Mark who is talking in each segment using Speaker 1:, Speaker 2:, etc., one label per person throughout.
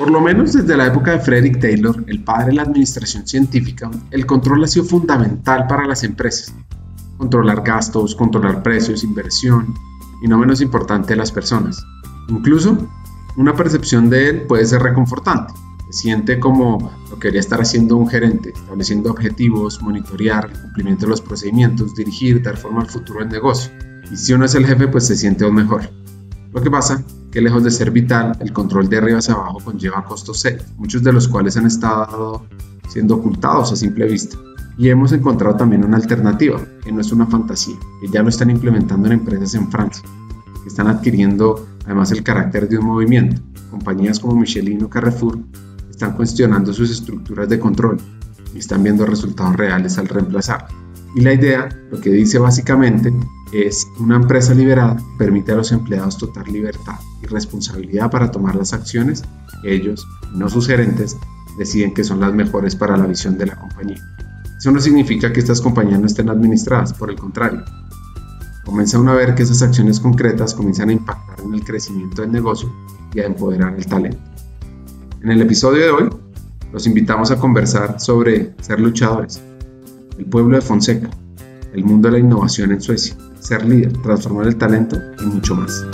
Speaker 1: Por lo menos desde la época de Frederick Taylor, el padre de la administración científica, el control ha sido fundamental para las empresas. Controlar gastos, controlar precios, inversión y no menos importante las personas. Incluso una percepción de él puede ser reconfortante. Se siente como lo que estar haciendo un gerente, estableciendo objetivos, monitorear el cumplimiento de los procedimientos, dirigir, dar forma al futuro del negocio. Y si uno es el jefe, pues se siente aún mejor. Lo que pasa que lejos de ser vital, el control de arriba hacia abajo conlleva costos serios, muchos de los cuales han estado siendo ocultados a simple vista. Y hemos encontrado también una alternativa, que no es una fantasía, que ya lo están implementando en empresas en Francia, que están adquiriendo además el carácter de un movimiento. Compañías como Michelin o Carrefour están cuestionando sus estructuras de control y están viendo resultados reales al reemplazar. Y la idea, lo que dice básicamente, es una empresa liberada permite a los empleados total libertad y responsabilidad para tomar las acciones que ellos, no sus gerentes, deciden que son las mejores para la visión de la compañía. Eso no significa que estas compañías no estén administradas, por el contrario. Comienza uno a ver que esas acciones concretas comienzan a impactar en el crecimiento del negocio y a empoderar el talento. En el episodio de hoy, los invitamos a conversar sobre ser luchadores, el pueblo de Fonseca, el mundo de la innovación en Suecia, ser líder, transformar el talento y mucho más.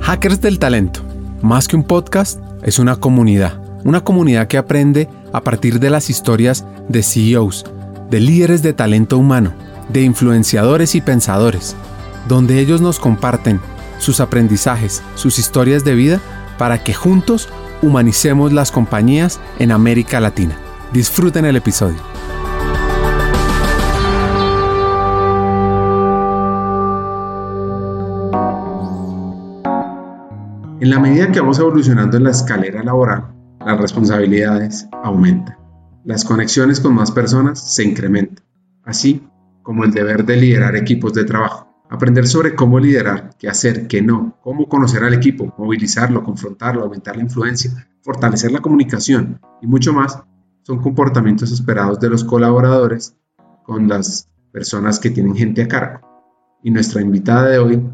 Speaker 2: Hackers del Talento, más que un podcast, es una comunidad. Una comunidad que aprende a partir de las historias de CEOs, de líderes de talento humano, de influenciadores y pensadores, donde ellos nos comparten sus aprendizajes, sus historias de vida, para que juntos humanicemos las compañías en América Latina. Disfruten el episodio.
Speaker 1: En la medida que vamos evolucionando en la escalera laboral, las responsabilidades aumentan. Las conexiones con más personas se incrementan, así como el deber de liderar equipos de trabajo. Aprender sobre cómo liderar, qué hacer, qué no, cómo conocer al equipo, movilizarlo, confrontarlo, aumentar la influencia, fortalecer la comunicación y mucho más son comportamientos esperados de los colaboradores con las personas que tienen gente a cargo. Y nuestra invitada de hoy,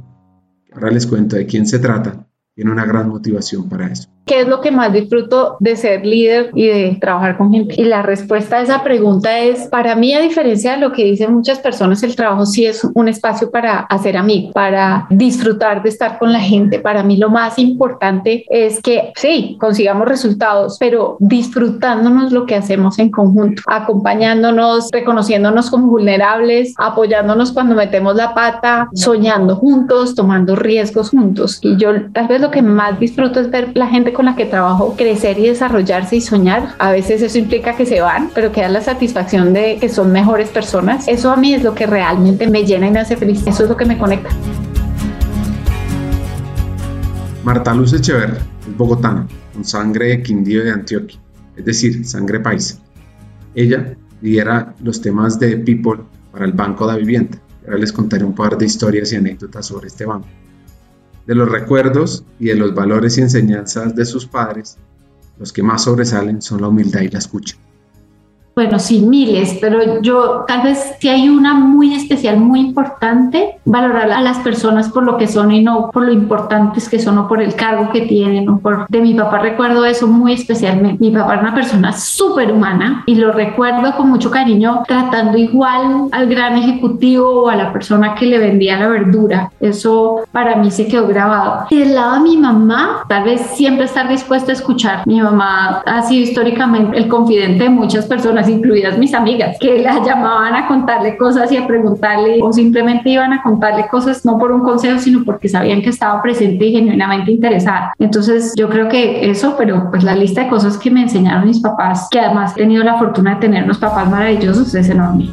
Speaker 1: ahora les cuento de quién se trata, tiene una gran motivación para eso.
Speaker 3: ¿Qué es lo que más disfruto de ser líder y de trabajar con gente? Y la respuesta a esa pregunta es, para mí, a diferencia de lo que dicen muchas personas, el trabajo sí es un espacio para hacer amigos, para disfrutar de estar con la gente. Para mí lo más importante es que sí, consigamos resultados, pero disfrutándonos lo que hacemos en conjunto, acompañándonos, reconociéndonos como vulnerables, apoyándonos cuando metemos la pata, soñando juntos, tomando riesgos juntos. Y yo tal vez lo que más disfruto es ver la gente con la que trabajo crecer y desarrollarse y soñar. A veces eso implica que se van, pero que dan la satisfacción de que son mejores personas. Eso a mí es lo que realmente me llena y me hace feliz. Eso es lo que me conecta.
Speaker 1: Marta Luz Echeverri es bogotana, con sangre de Quindío de Antioquia, es decir, sangre paisa. Ella lidera los temas de People para el Banco de Vivienda. Ahora les contaré un par de historias y anécdotas sobre este banco de los recuerdos y de los valores y enseñanzas de sus padres, los que más sobresalen son la humildad y la escucha
Speaker 3: bueno, sí, miles, pero yo tal vez si hay una muy especial, muy importante, valorar a las personas por lo que son y no por lo importantes que son o por el cargo que tienen o por... De mi papá recuerdo eso muy especialmente. Mi papá era una persona súper humana y lo recuerdo con mucho cariño tratando igual al gran ejecutivo o a la persona que le vendía la verdura. Eso para mí se quedó grabado. Y del lado de mi mamá, tal vez siempre estar dispuesta a escuchar. Mi mamá ha sido históricamente el confidente de muchas personas incluidas mis amigas, que la llamaban a contarle cosas y a preguntarle o simplemente iban a contarle cosas no por un consejo, sino porque sabían que estaba presente y genuinamente interesada. Entonces yo creo que eso, pero pues la lista de cosas que me enseñaron mis papás, que además he tenido la fortuna de tener unos papás maravillosos, es enorme.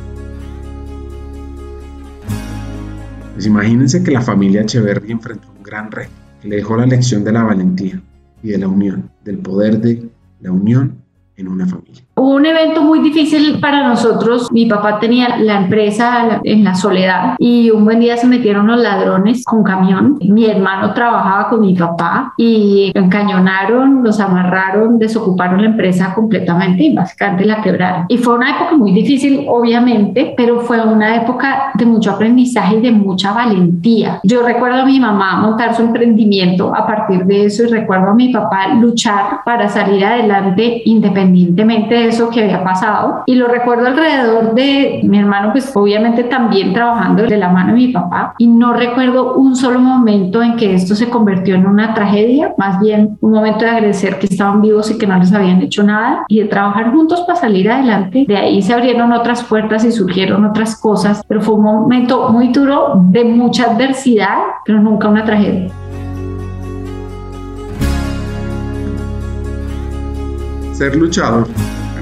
Speaker 1: Pues imagínense que la familia Echeverry enfrentó un gran reto, que le dejó la lección de la valentía y de la unión, del poder de la unión en una familia.
Speaker 3: Hubo un evento muy difícil para nosotros. Mi papá tenía la empresa en la soledad y un buen día se metieron los ladrones con camión. Mi hermano trabajaba con mi papá y encañonaron, los amarraron, desocuparon la empresa completamente y básicamente la quebraron. Y fue una época muy difícil, obviamente, pero fue una época de mucho aprendizaje y de mucha valentía. Yo recuerdo a mi mamá montar su emprendimiento a partir de eso y recuerdo a mi papá luchar para salir adelante independientemente de eso que había pasado. Y lo recuerdo alrededor de mi hermano, pues obviamente también trabajando de la mano de mi papá. Y no recuerdo un solo momento en que esto se convirtió en una tragedia, más bien un momento de agradecer que estaban vivos y que no les habían hecho nada y de trabajar juntos para salir adelante. De ahí se abrieron otras puertas y surgieron otras cosas, pero fue un momento muy duro de mucha adversidad, pero nunca una tragedia.
Speaker 1: Ser luchador,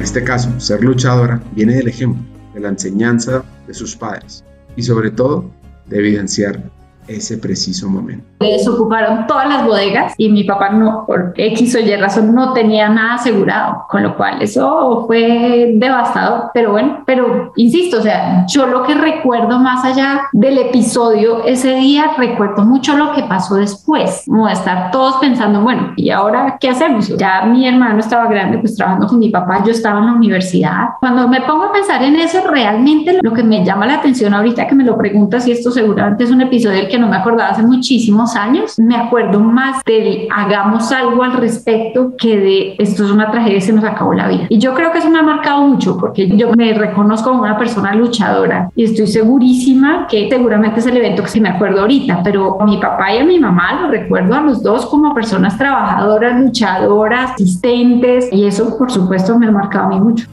Speaker 1: este caso ser luchadora, viene del ejemplo, de la enseñanza de sus padres y sobre todo de evidenciar ese preciso momento.
Speaker 3: Desocuparon todas las bodegas y mi papá no, por X o Y razón, no tenía nada asegurado, con lo cual eso fue devastador. Pero bueno, pero insisto, o sea, yo lo que recuerdo más allá del episodio ese día, recuerdo mucho lo que pasó después, como estar todos pensando, bueno, ¿y ahora qué hacemos? Ya mi hermano estaba grande, pues trabajando con mi papá, yo estaba en la universidad. Cuando me pongo a pensar en eso, realmente lo que me llama la atención ahorita que me lo preguntas, y esto seguramente es un episodio que no me acordaba hace muchísimos años, me acuerdo más de hagamos algo al respecto que de esto es una tragedia y se nos acabó la vida. Y yo creo que eso me ha marcado mucho porque yo me reconozco como una persona luchadora y estoy segurísima que seguramente es el evento que se me acuerdo ahorita, pero a mi papá y a mi mamá lo recuerdo a los dos como personas trabajadoras, luchadoras, asistentes y eso por supuesto me ha marcado a mí mucho.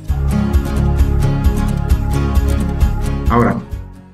Speaker 1: Ahora,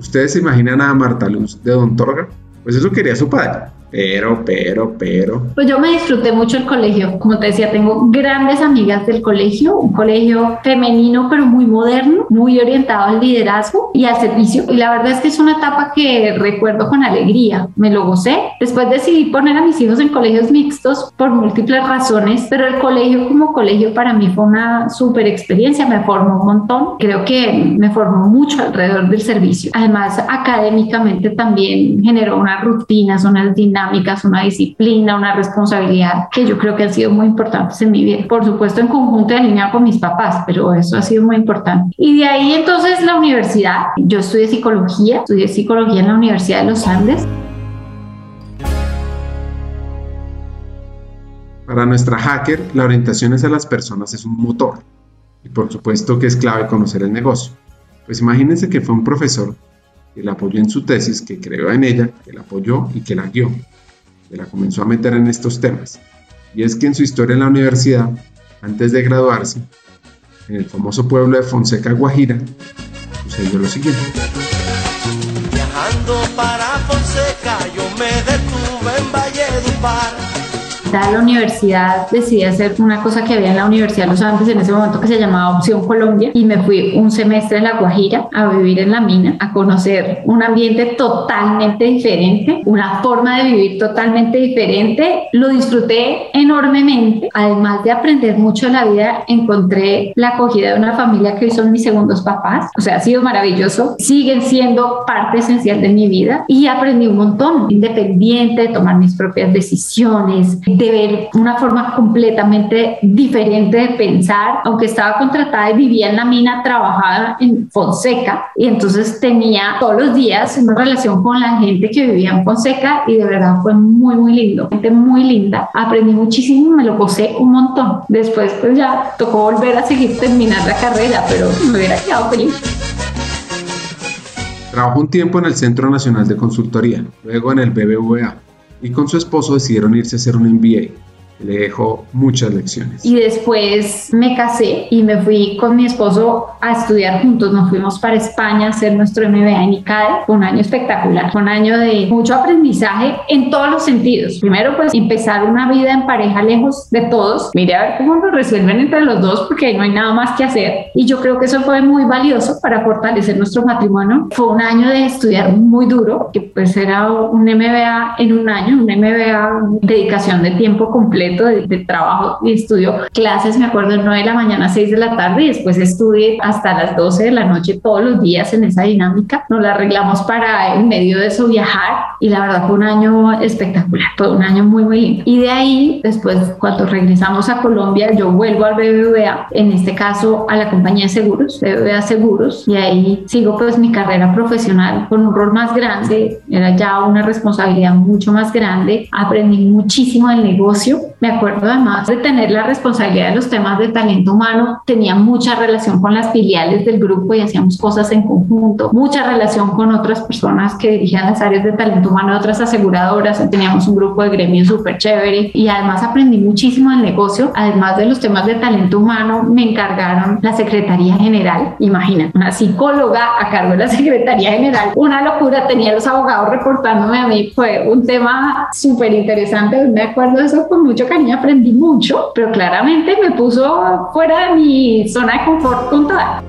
Speaker 1: ¿ustedes se imaginan a Marta Luz de Don Torga? Pues eso quería su padre. Pero, pero, pero.
Speaker 3: Pues yo me disfruté mucho el colegio. Como te decía, tengo grandes amigas del colegio, un colegio femenino pero muy moderno, muy orientado al liderazgo y al servicio. Y la verdad es que es una etapa que recuerdo con alegría. Me lo gocé. Después decidí poner a mis hijos en colegios mixtos por múltiples razones, pero el colegio como colegio para mí fue una súper experiencia. Me formó un montón. Creo que me formó mucho alrededor del servicio. Además, académicamente también generó unas rutinas, unas dinámicas una disciplina, una responsabilidad que yo creo que han sido muy importantes en mi vida. Por supuesto, en conjunto y alineado con mis papás, pero eso ha sido muy importante. Y de ahí entonces la universidad. Yo estudié psicología, estudié psicología en la Universidad de los Andes.
Speaker 1: Para nuestra hacker, la orientación hacia las personas es un motor. Y por supuesto que es clave conocer el negocio. Pues imagínense que fue un profesor la apoyó en su tesis, que creó en ella, que la apoyó y que la guió, que la comenzó a meter en estos temas. Y es que en su historia en la universidad, antes de graduarse, en el famoso pueblo de Fonseca, Guajira, sucedió lo siguiente. Viajando para Fonseca, yo me detuve en
Speaker 3: Valledupar la universidad decidí hacer una cosa que había en la Universidad de los Andes en ese momento que se llamaba Opción Colombia y me fui un semestre en La Guajira a vivir en la mina, a conocer un ambiente totalmente diferente, una forma de vivir totalmente diferente. Lo disfruté enormemente. Además de aprender mucho de la vida, encontré la acogida de una familia que hoy son mis segundos papás. O sea, ha sido maravilloso. Siguen siendo parte esencial de mi vida y aprendí un montón, independiente, de tomar mis propias decisiones, de ver una forma completamente diferente de pensar, aunque estaba contratada y vivía en la mina, trabajaba en Fonseca y entonces tenía todos los días una relación con la gente que vivía en Fonseca y de verdad fue muy, muy lindo, gente muy linda. Aprendí muchísimo, me lo gocé un montón. Después pues ya tocó volver a seguir terminar la carrera, pero me hubiera quedado feliz.
Speaker 1: Trabajó un tiempo en el Centro Nacional de Consultoría, luego en el BBVA y con su esposo decidieron irse a hacer un MBA le dejó muchas lecciones.
Speaker 3: Y después me casé y me fui con mi esposo a estudiar juntos. Nos fuimos para España a hacer nuestro MBA en ICADE. Un año espectacular, un año de mucho aprendizaje en todos los sentidos. Primero, pues empezar una vida en pareja lejos de todos. Mire a ver cómo lo resuelven entre los dos porque no hay nada más que hacer. Y yo creo que eso fue muy valioso para fortalecer nuestro matrimonio. Fue un año de estudiar muy duro, que pues era un MBA en un año, un MBA dedicación de tiempo completo completo de, trabajo y estudio. Clases, me acuerdo, 9 de la mañana a 6 de la tarde y después estudié hasta las 12 de la noche todos los días en esa dinámica. Nos la arreglamos para en medio de eso viajar y la verdad fue un año espectacular, fue un año muy, muy lindo. Y de ahí, después, cuando regresamos a Colombia, yo vuelvo al BBVA, en este caso a la compañía de seguros, BBVA Seguros, y ahí sigo pues mi carrera profesional con un rol más grande, era ya una responsabilidad mucho más grande, aprendí muchísimo del negocio, me acuerdo además de tener la responsabilidad de los temas de talento humano, tenía mucha relación con las filiales del grupo y hacíamos cosas en conjunto, mucha relación con otras personas que dirigían las áreas de talento humano de otras aseguradoras, teníamos un grupo de gremio súper chévere y además aprendí muchísimo del negocio, además de los temas de talento humano, me encargaron la Secretaría General, imagina, una psicóloga a cargo de la Secretaría General, una locura, tenía los abogados reportándome a mí, fue un tema súper interesante, me acuerdo de eso con mucho cariño, aprendí mucho, pero claramente me puso fuera de mi zona de confort con toda.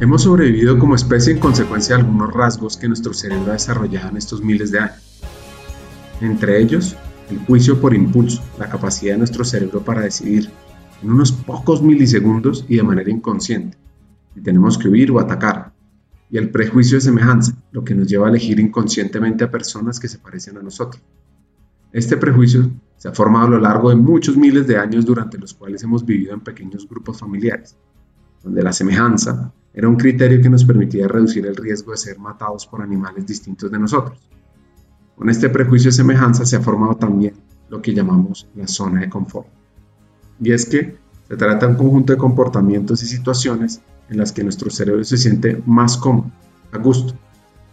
Speaker 1: Hemos sobrevivido como especie en consecuencia de algunos rasgos que nuestro cerebro ha desarrollado en estos miles de años. Entre ellos, el juicio por impulso, la capacidad de nuestro cerebro para decidir en unos pocos milisegundos y de manera inconsciente si tenemos que huir o atacar, y el prejuicio de semejanza, lo que nos lleva a elegir inconscientemente a personas que se parecen a nosotros. Este prejuicio se ha formado a lo largo de muchos miles de años durante los cuales hemos vivido en pequeños grupos familiares, donde la semejanza era un criterio que nos permitía reducir el riesgo de ser matados por animales distintos de nosotros. Con este prejuicio de semejanza se ha formado también lo que llamamos la zona de confort. Y es que se trata de un conjunto de comportamientos y situaciones en las que nuestro cerebro se siente más cómodo, a gusto,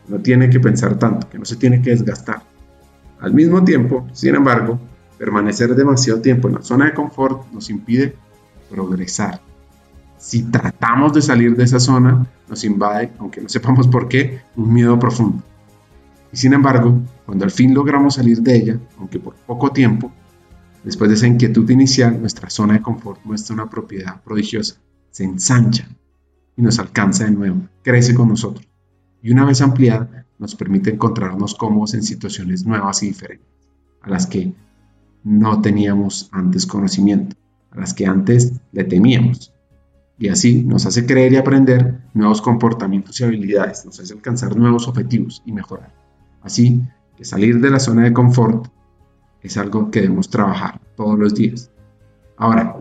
Speaker 1: no tiene que pensar tanto, que no se tiene que desgastar. Al mismo tiempo, sin embargo, permanecer demasiado tiempo en la zona de confort nos impide progresar, si tratamos de salir de esa zona, nos invade, aunque no sepamos por qué, un miedo profundo. Y sin embargo, cuando al fin logramos salir de ella, aunque por poco tiempo, después de esa inquietud inicial, nuestra zona de confort muestra una propiedad prodigiosa, se ensancha y nos alcanza de nuevo, crece con nosotros. Y una vez ampliada, nos permite encontrarnos cómodos en situaciones nuevas y diferentes, a las que no teníamos antes conocimiento, a las que antes le temíamos y así nos hace creer y aprender nuevos comportamientos y habilidades, nos hace alcanzar nuevos objetivos y mejorar. Así que salir de la zona de confort es algo que debemos trabajar todos los días. Ahora,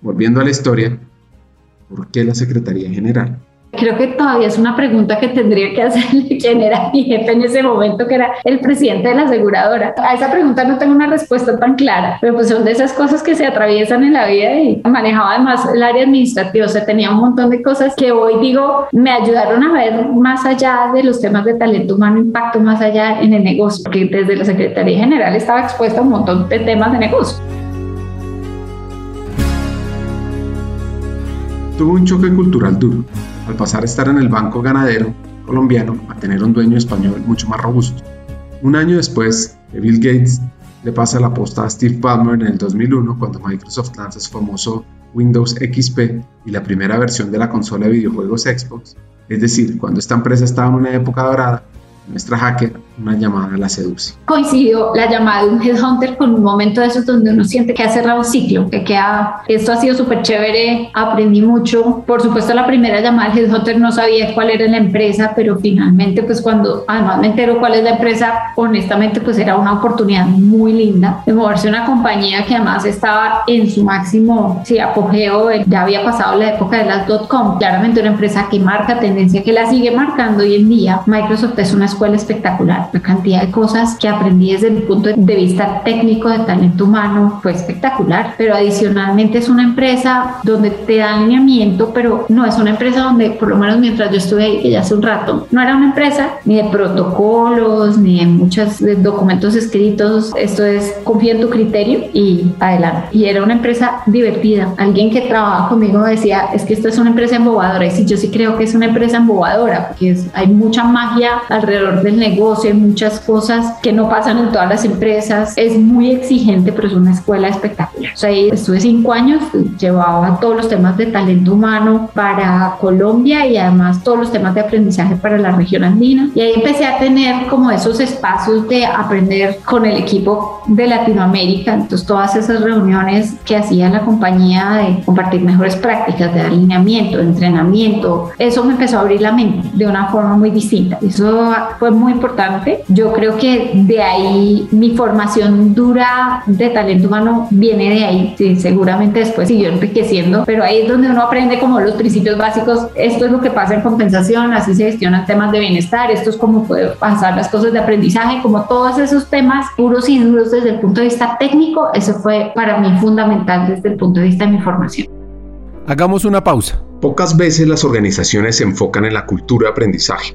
Speaker 1: volviendo a la historia, ¿por qué la Secretaría General?
Speaker 3: Creo que todavía es una pregunta que tendría que hacerle quién era mi jefe en ese momento, que era el presidente de la aseguradora. A esa pregunta no tengo una respuesta tan clara, pero pues son de esas cosas que se atraviesan en la vida y manejaba además el área administrativa, o sea, tenía un montón de cosas que hoy digo me ayudaron a ver más allá de los temas de talento humano, impacto más allá en el negocio, porque desde la Secretaría General estaba expuesta a un montón de temas de negocio.
Speaker 1: Tuvo un choque cultural duro al pasar a estar en el banco ganadero colombiano a tener un dueño español mucho más robusto. Un año después de Bill Gates le pasa la posta a Steve Ballmer en el 2001 cuando Microsoft lanza su famoso Windows XP y la primera versión de la consola de videojuegos Xbox, es decir, cuando esta empresa estaba en una época dorada nuestra hacker una llamada la seduce.
Speaker 3: Coincidió la llamada de un headhunter con un momento de esos donde uno siente que ha cerrado un ciclo, que queda, esto ha sido súper chévere, aprendí mucho. Por supuesto, la primera llamada del headhunter no sabía cuál era la empresa, pero finalmente, pues cuando además me entero cuál es la empresa, honestamente, pues era una oportunidad muy linda de moverse a una compañía que además estaba en su máximo, sí, apogeo, ya había pasado la época de las .com, claramente una empresa que marca tendencia, que la sigue marcando hoy en día. Microsoft es una escuela espectacular. La cantidad de cosas que aprendí desde el punto de vista técnico de talento humano fue espectacular, pero adicionalmente es una empresa donde te da alineamiento, pero no es una empresa donde, por lo menos mientras yo estuve ahí, que ya hace un rato, no era una empresa ni de protocolos, ni de muchos documentos escritos. Esto es confía en tu criterio y adelante. Y era una empresa divertida. Alguien que trabaja conmigo decía, es que esta es una empresa embobadora. Y sí, yo sí creo que es una empresa embobadora, porque hay mucha magia alrededor del negocio, muchas cosas que no pasan en todas las empresas. Es muy exigente, pero es una escuela espectacular. O sea, estuve cinco años, llevaba todos los temas de talento humano para Colombia y además todos los temas de aprendizaje para la región andina. Y ahí empecé a tener como esos espacios de aprender con el equipo de Latinoamérica. Entonces, todas esas reuniones que hacía la compañía de compartir mejores prácticas de alineamiento, de entrenamiento, eso me empezó a abrir la mente de una forma muy distinta. Eso fue muy importante. Yo creo que de ahí mi formación dura de talento humano viene de ahí. Sí, seguramente después siguió enriqueciendo, pero ahí es donde uno aprende como los principios básicos. Esto es lo que pasa en compensación, así se gestionan temas de bienestar, esto es cómo puede pasar las cosas de aprendizaje, como todos esos temas puros y duros desde el punto de vista técnico. Eso fue para mí fundamental desde el punto de vista de mi formación.
Speaker 2: Hagamos una pausa.
Speaker 1: Pocas veces las organizaciones se enfocan en la cultura de aprendizaje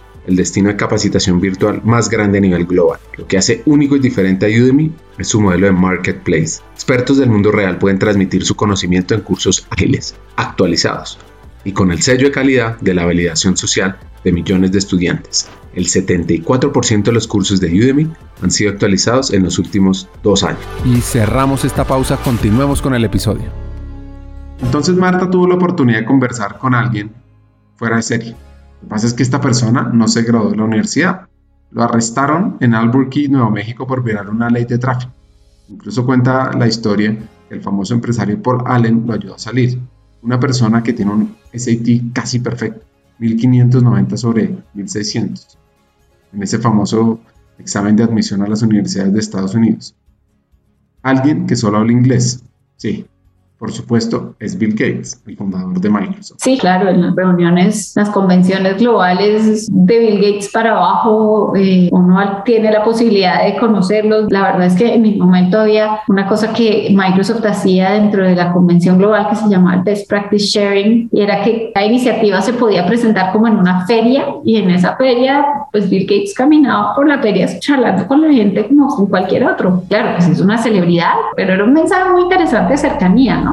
Speaker 1: el destino de capacitación virtual más grande a nivel global. Lo que hace único y diferente a Udemy es su modelo de marketplace. Expertos del mundo real pueden transmitir su conocimiento en cursos ágiles, actualizados y con el sello de calidad de la validación social de millones de estudiantes. El 74% de los cursos de Udemy han sido actualizados en los últimos dos años.
Speaker 2: Y cerramos esta pausa, continuemos con el episodio.
Speaker 1: Entonces Marta tuvo la oportunidad de conversar con alguien fuera de serie. Lo que pasa es que esta persona no se graduó de la universidad. Lo arrestaron en Albuquerque, Nuevo México, por violar una ley de tráfico. Incluso cuenta la historia que el famoso empresario Paul Allen lo ayudó a salir. Una persona que tiene un SAT casi perfecto, 1590 sobre 1600, en ese famoso examen de admisión a las universidades de Estados Unidos. Alguien que solo habla inglés, sí, por supuesto, es Bill Gates, el fundador de Microsoft.
Speaker 3: Sí, claro, en las reuniones, las convenciones globales de Bill Gates para abajo, eh, uno tiene la posibilidad de conocerlos. La verdad es que en mi momento había una cosa que Microsoft hacía dentro de la convención global que se llamaba Best Practice Sharing y era que la iniciativa se podía presentar como en una feria y en esa feria, pues Bill Gates caminaba por la feria charlando con la gente como con cualquier otro. Claro, pues es una celebridad, pero era un mensaje muy interesante de cercanía, ¿no?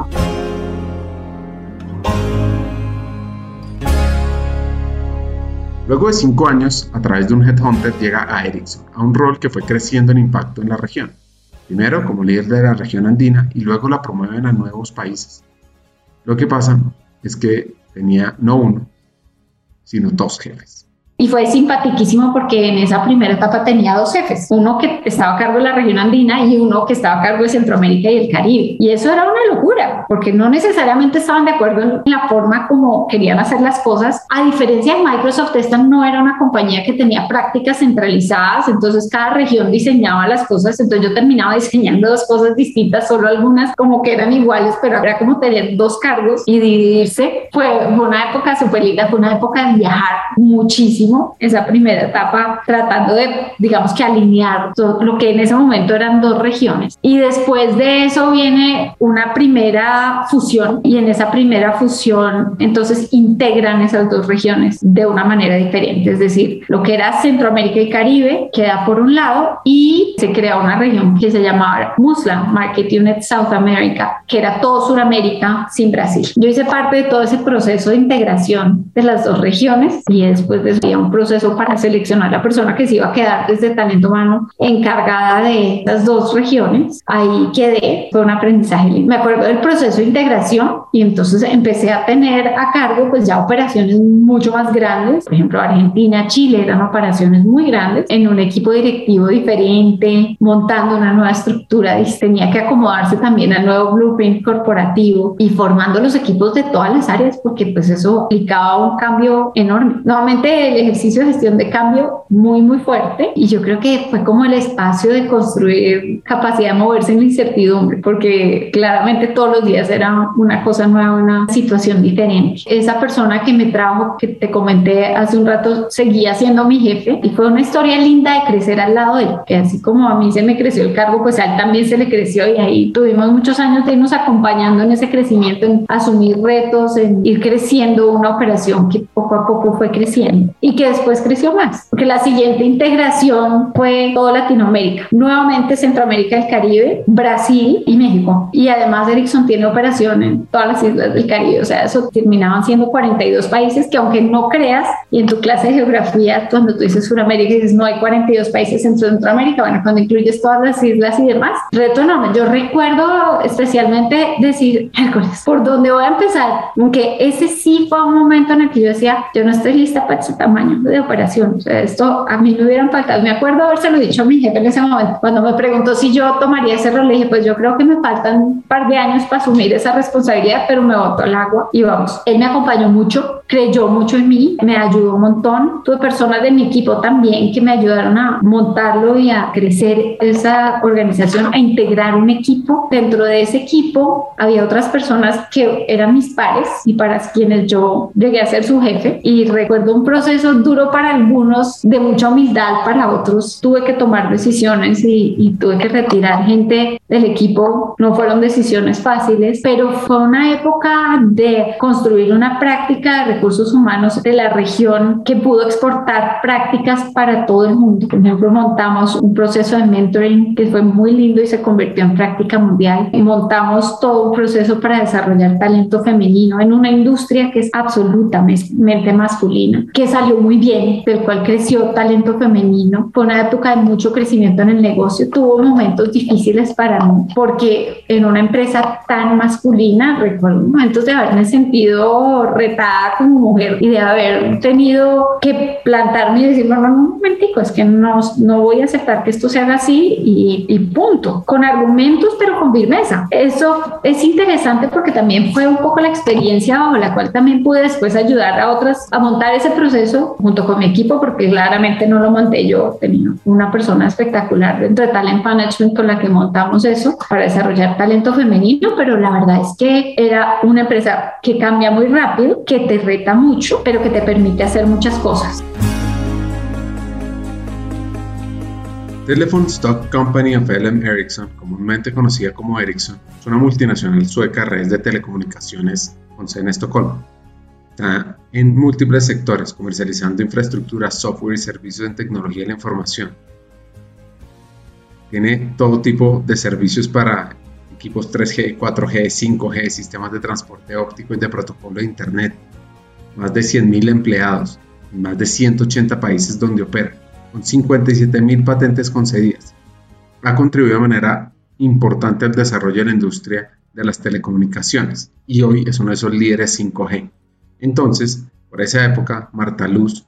Speaker 1: Luego de cinco años, a través de un headhunter llega a Ericsson, a un rol que fue creciendo en impacto en la región. Primero como líder de la región andina y luego la promueven a nuevos países. Lo que pasa es que tenía no uno, sino dos jefes.
Speaker 3: Y fue simpaticísimo porque en esa primera etapa tenía dos jefes, uno que estaba a cargo de la región andina y uno que estaba a cargo de Centroamérica y el Caribe. Y eso era una locura, porque no necesariamente estaban de acuerdo en la forma como querían hacer las cosas. A diferencia de Microsoft, esta no era una compañía que tenía prácticas centralizadas, entonces cada región diseñaba las cosas, entonces yo terminaba diseñando dos cosas distintas, solo algunas como que eran iguales, pero era como tener dos cargos y dividirse. Fue una época súper linda, fue una época de viajar muchísimo esa primera etapa tratando de, digamos que alinear todo lo que en ese momento eran dos regiones. Y después de eso viene una primera fusión y en esa primera fusión entonces integran esas dos regiones de una manera diferente. Es decir, lo que era Centroamérica y Caribe queda por un lado y se crea una región que se llamaba Muslim Market Unit South America, que era todo Sudamérica sin Brasil. Yo hice parte de todo ese proceso de integración de las dos regiones y después de un proceso para seleccionar la persona que se iba a quedar desde talento humano encargada de las dos regiones. Ahí quedé, fue un aprendizaje. Me acuerdo del proceso de integración y entonces empecé a tener a cargo pues ya operaciones mucho más grandes. Por ejemplo, Argentina, Chile eran operaciones muy grandes en un equipo directivo diferente, montando una nueva estructura. Tenía que acomodarse también al nuevo blueprint corporativo y formando los equipos de todas las áreas porque pues eso implicaba un cambio enorme. Nuevamente el ejercicio de gestión de cambio muy, muy fuerte y yo creo que fue como el espacio de construir capacidad de moverse en la incertidumbre, porque claramente todos los días era una cosa nueva, una situación diferente. Esa persona que me trajo, que te comenté hace un rato, seguía siendo mi jefe y fue una historia linda de crecer al lado de él, que así como a mí se me creció el cargo, pues a él también se le creció y ahí tuvimos muchos años de irnos acompañando en ese crecimiento, en asumir retos, en ir creciendo una operación que poco a poco fue creciendo y que después creció más, porque la siguiente integración fue toda Latinoamérica, nuevamente Centroamérica, el Caribe, Brasil y México. Y además Ericsson tiene operación en todas las islas del Caribe, o sea, eso terminaban siendo 42 países que aunque no creas, y en tu clase de geografía, cuando tú dices Sudamérica, dices no hay 42 países en Centroamérica, bueno, cuando incluyes todas las islas y demás, reto enorme. Yo recuerdo especialmente decir, ¿por dónde voy a empezar? Aunque ese sí fue un momento en el que yo decía, yo no estoy lista para ese tamaño de operación, o sea, esto a mí me hubieran faltado. Me acuerdo habérselo dicho a mi jefe en ese momento, cuando me preguntó si yo tomaría ese rol, le dije, pues yo creo que me faltan un par de años para asumir esa responsabilidad, pero me botó al agua y vamos. Él me acompañó mucho, creyó mucho en mí, me ayudó un montón. Tuve personas de mi equipo también que me ayudaron a montarlo y a crecer esa organización, a integrar un equipo. Dentro de ese equipo había otras personas que eran mis pares y para quienes yo llegué a ser su jefe. Y recuerdo un proceso duro para algunos, de mucha humildad para otros. Tuve que tomar decisiones y, y tuve que retirar gente del equipo. No fueron decisiones fáciles, pero fue una época de construir una práctica de recursos humanos de la región que pudo exportar prácticas para todo el mundo. Por ejemplo, montamos un proceso de mentoring que fue muy lindo y se convirtió en práctica mundial. Y montamos todo un proceso para desarrollar talento femenino en una industria que es absolutamente masculina, que salió muy bien, del cual creció talento femenino. Fue una época de mucho crecimiento en el negocio. Tuvo momentos difíciles para mí, porque en una empresa tan masculina, recuerdo momentos de haberme sentido retada como mujer y de haber tenido que plantarme y decir, no, no, un momentico, es que no, no voy a aceptar que esto se haga así y, y punto, con argumentos pero con firmeza. Eso es interesante porque también fue un poco la experiencia bajo la cual también pude después ayudar a otras a montar ese proceso junto con mi equipo porque claramente no lo monté yo, tenía una persona espectacular dentro de Talent Management con la que montamos eso para desarrollar talento femenino, pero la verdad es que era una empresa que cambia muy rápido, que te reta mucho, pero que te permite hacer muchas cosas.
Speaker 1: Telephone Stock Company of LM Ericsson, comúnmente conocida como Ericsson, es una multinacional sueca redes de telecomunicaciones con sede en Estocolmo. Está en múltiples sectores, comercializando infraestructura, software y servicios en tecnología de la información. Tiene todo tipo de servicios para equipos 3G, 4G, 5G, sistemas de transporte óptico y de protocolo de Internet. Más de 100.000 empleados en más de 180 países donde opera con 57.000 patentes concedidas. Ha contribuido de manera importante al desarrollo de la industria de las telecomunicaciones y hoy es uno de esos líderes 5G. Entonces, por esa época, Marta Luz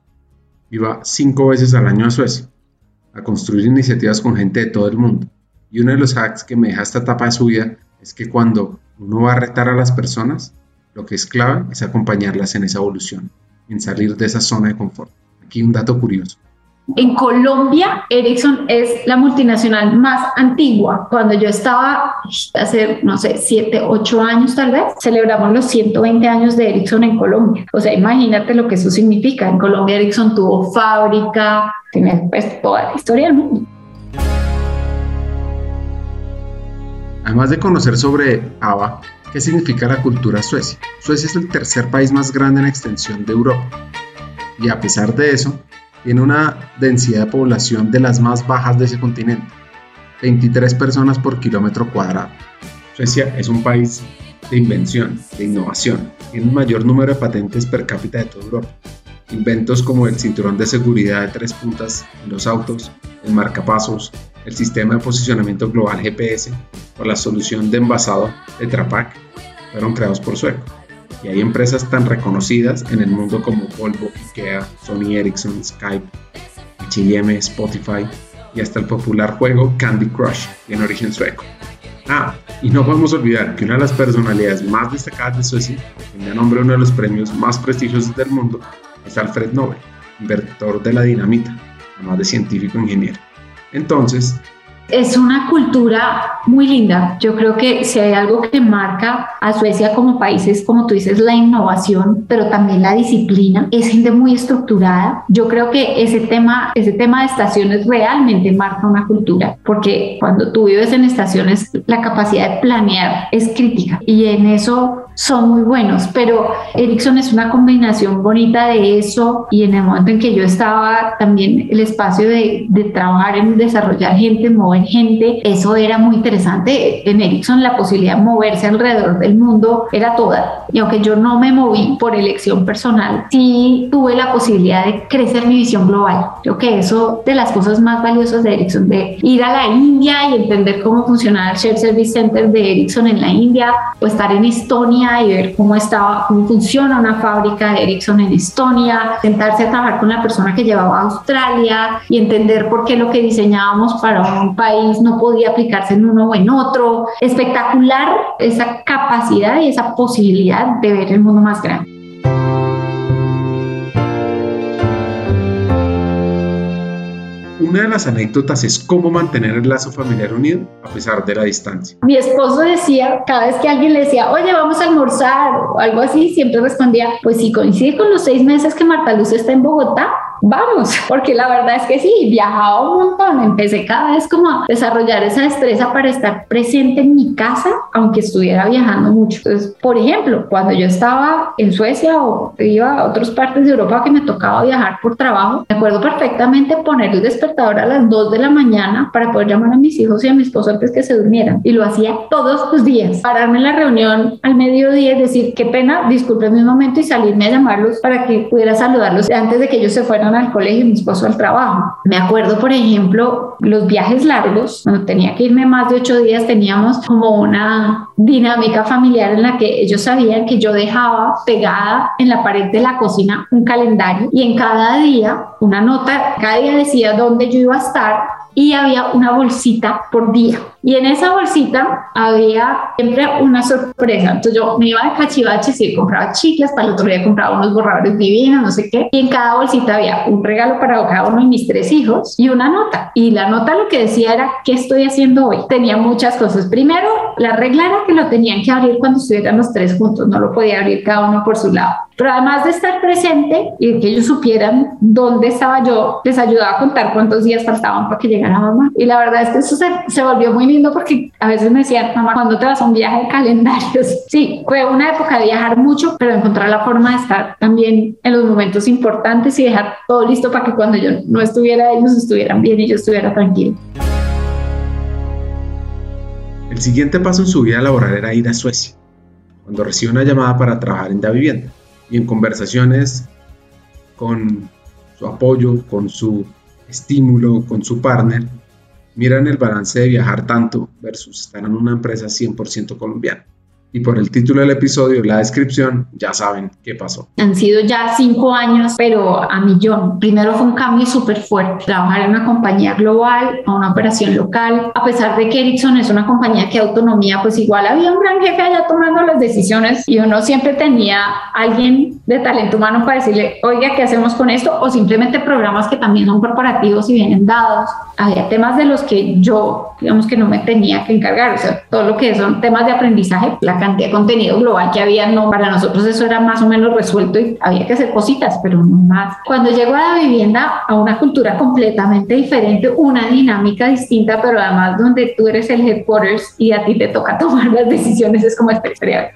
Speaker 1: iba cinco veces al año a Suecia a construir iniciativas con gente de todo el mundo. Y uno de los hacks que me deja esta etapa de su vida es que cuando uno va a retar a las personas, lo que es clave es acompañarlas en esa evolución, en salir de esa zona de confort. Aquí un dato curioso.
Speaker 3: En Colombia, Ericsson es la multinacional más antigua. Cuando yo estaba hace, no sé, 7, 8 años tal vez, celebramos los 120 años de Ericsson en Colombia. O sea, imagínate lo que eso significa. En Colombia Ericsson tuvo fábrica, tiene pues toda la historia del mundo.
Speaker 1: Además de conocer sobre ABA, ¿qué significa la cultura suecia? Suecia es el tercer país más grande en extensión de Europa. Y a pesar de eso, tiene una densidad de población de las más bajas de ese continente, 23 personas por kilómetro cuadrado. Suecia es un país de invención, de innovación, tiene el mayor número de patentes per cápita de toda Europa. Inventos como el cinturón de seguridad de tres puntas en los autos, el marcapasos, el sistema de posicionamiento global GPS o la solución de envasado de Trapac fueron creados por suecos y hay empresas tan reconocidas en el mundo como Volvo, IKEA, Sony Ericsson, Skype, H&M, Spotify y hasta el popular juego Candy Crush, en origen sueco. Ah, y no podemos olvidar que una de las personalidades más destacadas de Suecia, quien da nombre a uno de los premios más prestigiosos del mundo, es Alfred Nobel, inventor de la dinamita, además de científico ingeniero. Entonces,
Speaker 3: es una cultura muy linda. Yo creo que si hay algo que marca a Suecia como país es, como tú dices, la innovación, pero también la disciplina. Es gente muy estructurada. Yo creo que ese tema, ese tema de estaciones realmente marca una cultura, porque cuando tú vives en estaciones, la capacidad de planear es crítica y en eso son muy buenos, pero Ericsson es una combinación bonita de eso y en el momento en que yo estaba también el espacio de, de trabajar en desarrollar gente, mover gente, eso era muy interesante. En Ericsson la posibilidad de moverse alrededor del mundo era toda. Y aunque yo no me moví por elección personal, sí tuve la posibilidad de crecer mi visión global. Creo que eso de las cosas más valiosas de Ericsson, de ir a la India y entender cómo funcionaba el Shared Service Center de Ericsson en la India o estar en Y ver cómo estaba, cómo funciona una fábrica de Ericsson en Estonia, sentarse a trabajar con la persona que llevaba a Australia y entender por qué lo que diseñábamos para un país no podía aplicarse en uno o en otro. Espectacular esa capacidad y esa posibilidad de ver el mundo más grande.
Speaker 1: Una de las anécdotas es cómo mantener el lazo familiar unido a pesar de la distancia.
Speaker 3: Mi esposo decía, cada vez que alguien le decía, oye, vamos a almorzar o algo así, siempre respondía, pues si coincide con los seis meses que Marta Luz está en Bogotá, vamos, porque la verdad es que sí, viajaba un montón, empecé cada vez como a desarrollar esa destreza para estar presente en mi casa, aunque estuviera viajando mucho. Entonces, por ejemplo, cuando yo estaba en Suecia o iba a otras partes de Europa que me tocaba viajar por trabajo, me acuerdo perfectamente poner el despertador a las 2 de la mañana para poder llamar a mis hijos y a mi esposo antes que se durmieran. Y lo hacía todos los días. Pararme en la reunión al mediodía y decir, qué pena, disculpen mi momento y salirme a llamarlos para que pudiera saludarlos antes de que ellos se fueran al colegio y mi esposo al trabajo. Me acuerdo, por ejemplo, los viajes largos, cuando tenía que irme más de ocho días, teníamos como una dinámica familiar en la que ellos sabían que yo dejaba pegada en la pared de la cocina un calendario y en cada día una nota, cada día decía dónde yo iba a estar y había una bolsita por día. Y en esa bolsita había siempre una sorpresa. Entonces yo me iba de cachivaches y compraba chicles, para el otro día compraba unos borradores divinos, no sé qué. Y en cada bolsita había un regalo para cada uno de mis tres hijos y una nota. Y la nota lo que decía era, ¿qué estoy haciendo hoy? Tenía muchas cosas. Primero, la regla era que lo tenían que abrir cuando estuvieran los tres juntos, no lo podía abrir cada uno por su lado. Pero además de estar presente y que ellos supieran dónde estaba yo, les ayudaba a contar cuántos días faltaban para que llegara mamá. Y la verdad es que eso se, se volvió muy lindo porque a veces me decían, mamá, ¿cuándo te vas a un viaje de calendarios? Sí, fue una época de viajar mucho, pero encontrar la forma de estar también en los momentos importantes y dejar todo listo para que cuando yo no estuviera, ellos estuvieran bien y yo estuviera tranquilo.
Speaker 1: El siguiente paso en su vida laboral era ir a Suecia, cuando recibe una llamada para trabajar en la vivienda y en conversaciones con su apoyo, con su estímulo, con su partner, miran el balance de viajar tanto versus estar en una empresa 100% colombiana. Y por el título del episodio, la descripción, ya saben qué pasó.
Speaker 3: Han sido ya cinco años, pero a millón. Primero fue un cambio súper fuerte. Trabajar en una compañía global, a una operación local. A pesar de que Ericsson es una compañía que autonomía, pues igual había un gran jefe allá tomando las decisiones y uno siempre tenía alguien de talento humano para decirle, oiga, ¿qué hacemos con esto? O simplemente programas que también son corporativos y vienen dados. Había temas de los que yo, digamos que no me tenía que encargar. O sea, todo lo que son temas de aprendizaje, la cantidad de contenido global que había, no, para nosotros eso era más o menos resuelto y había que hacer cositas, pero no más. Cuando llego a la vivienda, a una cultura completamente diferente, una dinámica distinta, pero además donde tú eres el headquarters y a ti te toca tomar las decisiones, es como experiencia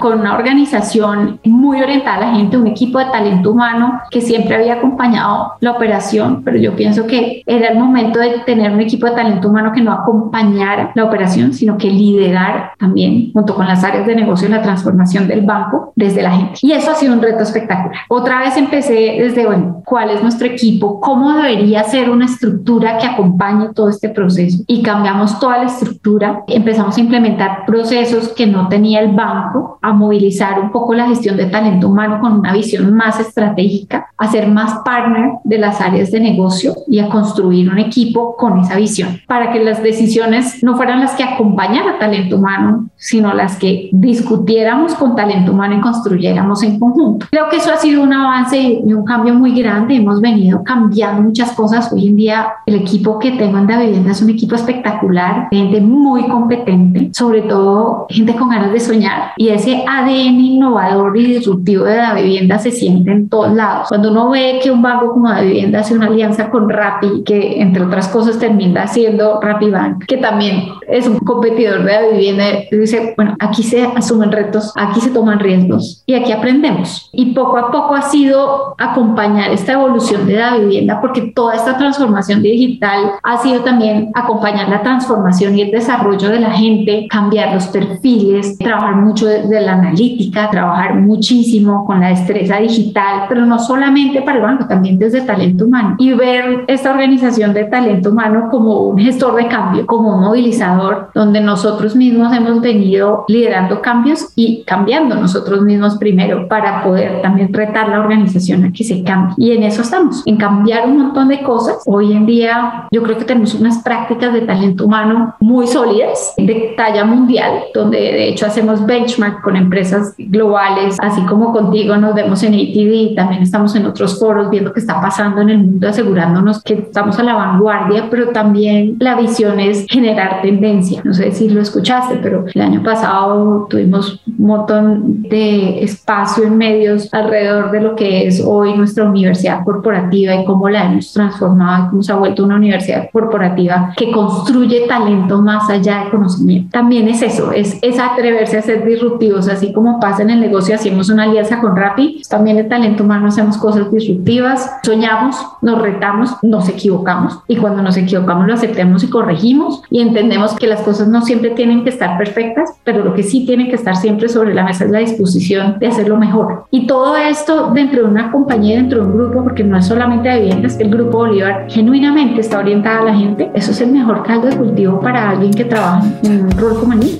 Speaker 3: con una organización muy orientada a la gente, un equipo de talento humano que siempre había acompañado la operación, pero yo pienso que era el momento de tener un equipo de talento humano que no acompañara la operación, sino que liderara también junto con las áreas de negocio, la transformación del banco desde la gente. Y eso ha sido un reto espectacular. Otra vez empecé desde, bueno, ¿cuál es nuestro equipo? ¿Cómo debería ser una estructura que acompañe todo este proceso? Y cambiamos toda la estructura. Empezamos a implementar procesos que no tenía el banco, a movilizar un poco la gestión de talento humano con una visión más estratégica, a ser más partner de las áreas de negocio y a construir un equipo con esa visión, para que las decisiones no fueran las que acompañaran talento humano, sino las que discutiéramos con talento humano y construyéramos en conjunto. Creo que eso ha sido un avance y un cambio muy grande. Hemos venido cambiando muchas cosas. Hoy en día el equipo que tengo en la vivienda es un equipo espectacular, gente muy competente, sobre todo gente con ganas de soñar y ese ADN innovador y disruptivo de la vivienda se siente en todos lados. Cuando uno ve que un banco como la vivienda hace una alianza con Rappi, que entre otras cosas termina siendo Rappi Bank, que también es un competidor de la vivienda, dice, bueno, aquí se asumen retos, aquí se toman riesgos y aquí aprendemos. Y poco a poco ha sido acompañar esta evolución de la vivienda porque toda esta transformación digital ha sido también acompañar la transformación y el desarrollo de la gente, cambiar los perfiles, trabajar mucho desde la analítica, trabajar muchísimo con la destreza digital, pero no solamente para el banco, también desde talento humano y ver esta organización de talento humano como un gestor de cambio, como un movilizador, donde nosotros mismos hemos venido liderando cambios y cambiando nosotros mismos primero para poder también retar la organización a que se cambie. Y en eso estamos, en cambiar un montón de cosas. Hoy en día yo creo que tenemos unas prácticas de talento humano muy sólidas, de talla mundial, donde de hecho hacemos benchmark con empresas globales, así como contigo nos vemos en ATD, también estamos en otros foros viendo qué está pasando en el mundo, asegurándonos que estamos a la vanguardia, pero también la visión es generar tendencia. No sé si lo escuchaste, pero el año pasado tuvimos un montón de espacio en medios alrededor de lo que es hoy nuestra universidad corporativa y cómo la hemos transformado cómo se ha vuelto una universidad corporativa que construye talento más allá de conocimiento. También es eso, es, es atreverse a ser disruptivos, así como pasa en el negocio, hacemos una alianza con Rappi, también el talento humano hacemos cosas disruptivas, soñamos, nos retamos, nos equivocamos y cuando nos equivocamos lo aceptemos y corregimos y entendemos que las cosas no siempre tienen que estar perfectas, pero lo que sí tiene que estar siempre sobre la mesa es la disposición de hacerlo mejor. Y todo esto dentro de una compañía, dentro de un grupo, porque no es solamente de viviendas, el grupo Bolívar genuinamente está orientada a la gente, eso es el mejor caldo de cultivo para alguien que trabaja en un rol como el mío.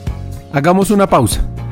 Speaker 2: Hagamos una pausa.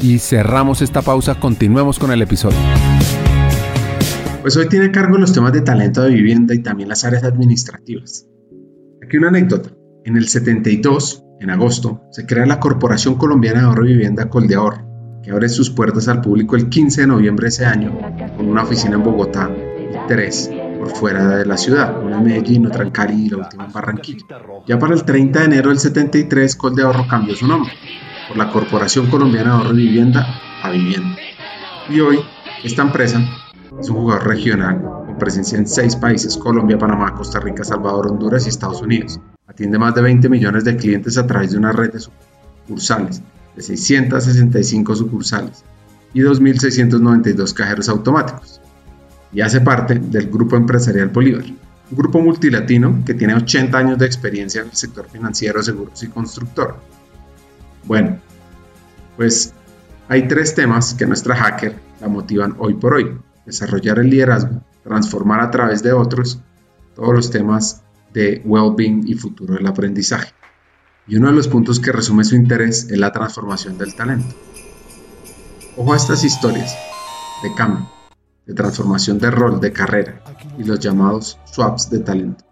Speaker 2: y cerramos esta pausa. Continuemos con el episodio.
Speaker 1: Pues hoy tiene cargo los temas de talento de vivienda y también las áreas administrativas. Aquí una anécdota. En el 72, en agosto, se crea la Corporación Colombiana de Ahorro y Vivienda Coldeahorro, que abre sus puertas al público el 15 de noviembre de ese año, con una oficina en Bogotá y tres por fuera de la ciudad, una en Medellín, otra en Cali y la última en Barranquilla. Ya para el 30 de enero del 73, Coldeahorro cambió su nombre, por la Corporación Colombiana de Ahorro y Vivienda a Vivienda. Y hoy, esta empresa es un jugador regional con presencia en seis países, Colombia, Panamá, Costa Rica, Salvador, Honduras y Estados Unidos. Atiende más de 20 millones de clientes a través de una red de sucursales, de 665 sucursales y 2.692 cajeros automáticos. Y hace parte del Grupo Empresarial Bolívar, un grupo multilatino que tiene 80 años de experiencia en el sector financiero, seguros y constructor. Bueno, pues hay tres temas que nuestra hacker la motivan hoy por hoy. Desarrollar el liderazgo, transformar a través de otros todos los temas de well-being y futuro del aprendizaje. Y uno de los puntos que resume su interés es la transformación del talento. Ojo a estas historias de cambio, de transformación de rol, de carrera y los llamados swaps de talento.